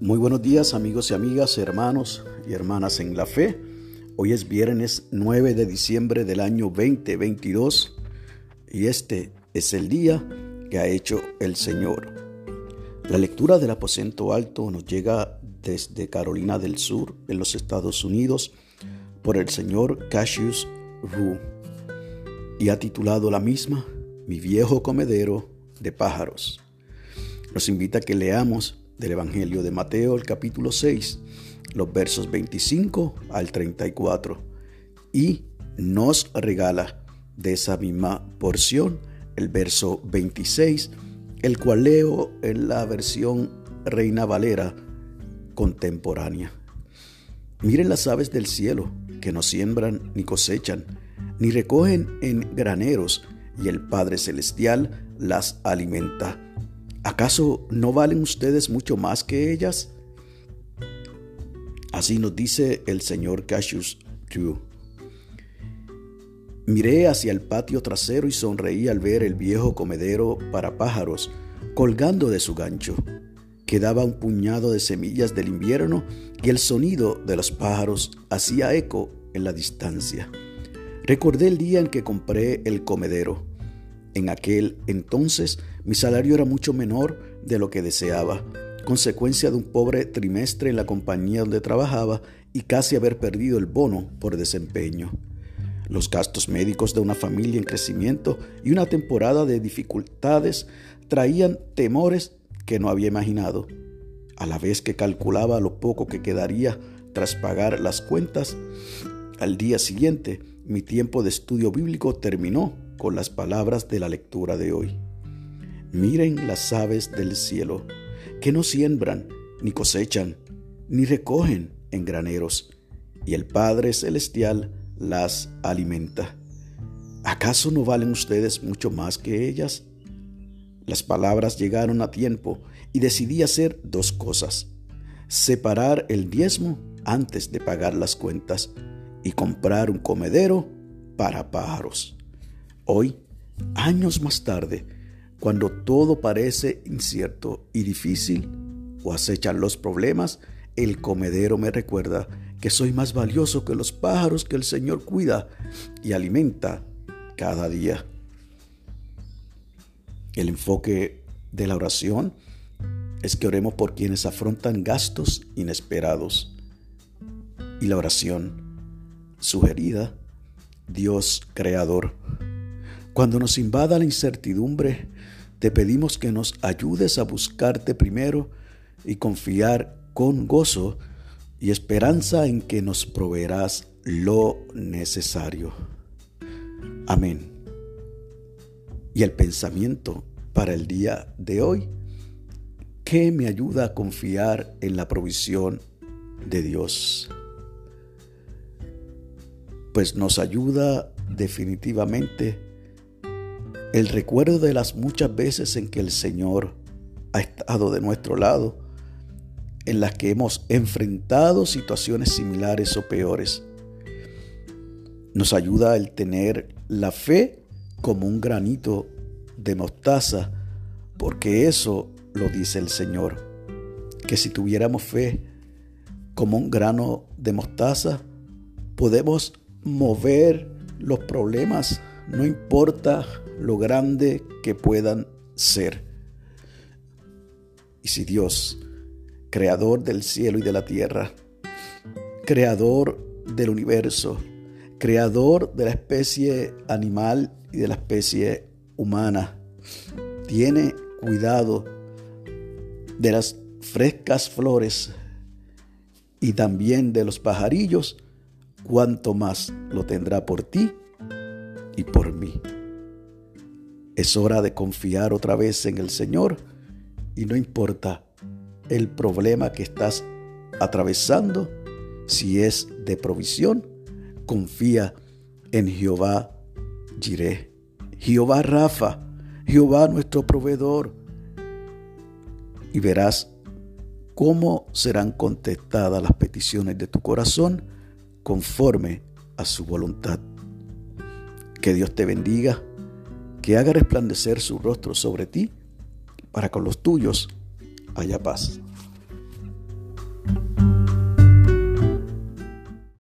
Muy buenos días amigos y amigas, hermanos y hermanas en la fe. Hoy es viernes 9 de diciembre del año 2022 y este es el día que ha hecho el Señor. La lectura del aposento alto nos llega desde Carolina del Sur, en los Estados Unidos, por el señor Cassius Rue y ha titulado la misma Mi viejo comedero de pájaros. Nos invita a que leamos del Evangelio de Mateo, el capítulo 6, los versos 25 al 34, y nos regala de esa misma porción el verso 26, el cual leo en la versión Reina Valera contemporánea. Miren las aves del cielo, que no siembran ni cosechan, ni recogen en graneros, y el Padre Celestial las alimenta. ¿Acaso no valen ustedes mucho más que ellas? Así nos dice el señor Cassius True. Miré hacia el patio trasero y sonreí al ver el viejo comedero para pájaros colgando de su gancho. Quedaba un puñado de semillas del invierno y el sonido de los pájaros hacía eco en la distancia. Recordé el día en que compré el comedero. En aquel entonces mi salario era mucho menor de lo que deseaba, consecuencia de un pobre trimestre en la compañía donde trabajaba y casi haber perdido el bono por desempeño. Los gastos médicos de una familia en crecimiento y una temporada de dificultades traían temores que no había imaginado. A la vez que calculaba lo poco que quedaría tras pagar las cuentas, al día siguiente mi tiempo de estudio bíblico terminó con las palabras de la lectura de hoy. Miren las aves del cielo, que no siembran, ni cosechan, ni recogen en graneros, y el Padre Celestial las alimenta. ¿Acaso no valen ustedes mucho más que ellas? Las palabras llegaron a tiempo y decidí hacer dos cosas. Separar el diezmo antes de pagar las cuentas y comprar un comedero para pájaros. Hoy, años más tarde, cuando todo parece incierto y difícil o acechan los problemas, el comedero me recuerda que soy más valioso que los pájaros que el Señor cuida y alimenta cada día. El enfoque de la oración es que oremos por quienes afrontan gastos inesperados. Y la oración sugerida, Dios Creador. Cuando nos invada la incertidumbre, te pedimos que nos ayudes a buscarte primero y confiar con gozo y esperanza en que nos proveerás lo necesario. Amén. Y el pensamiento para el día de hoy, que me ayuda a confiar en la provisión de Dios pues nos ayuda definitivamente el recuerdo de las muchas veces en que el Señor ha estado de nuestro lado, en las que hemos enfrentado situaciones similares o peores. Nos ayuda el tener la fe como un granito de mostaza, porque eso lo dice el Señor, que si tuviéramos fe como un grano de mostaza, podemos mover los problemas, no importa lo grande que puedan ser. Y si Dios, creador del cielo y de la tierra, creador del universo, creador de la especie animal y de la especie humana, tiene cuidado de las frescas flores y también de los pajarillos, cuánto más lo tendrá por ti y por mí. Es hora de confiar otra vez en el Señor. Y no importa el problema que estás atravesando, si es de provisión, confía en Jehová Jireh, Jehová Rafa, Jehová nuestro proveedor, y verás cómo serán contestadas las peticiones de tu corazón conforme a su voluntad. Que Dios te bendiga, que haga resplandecer su rostro sobre ti, para con los tuyos haya paz.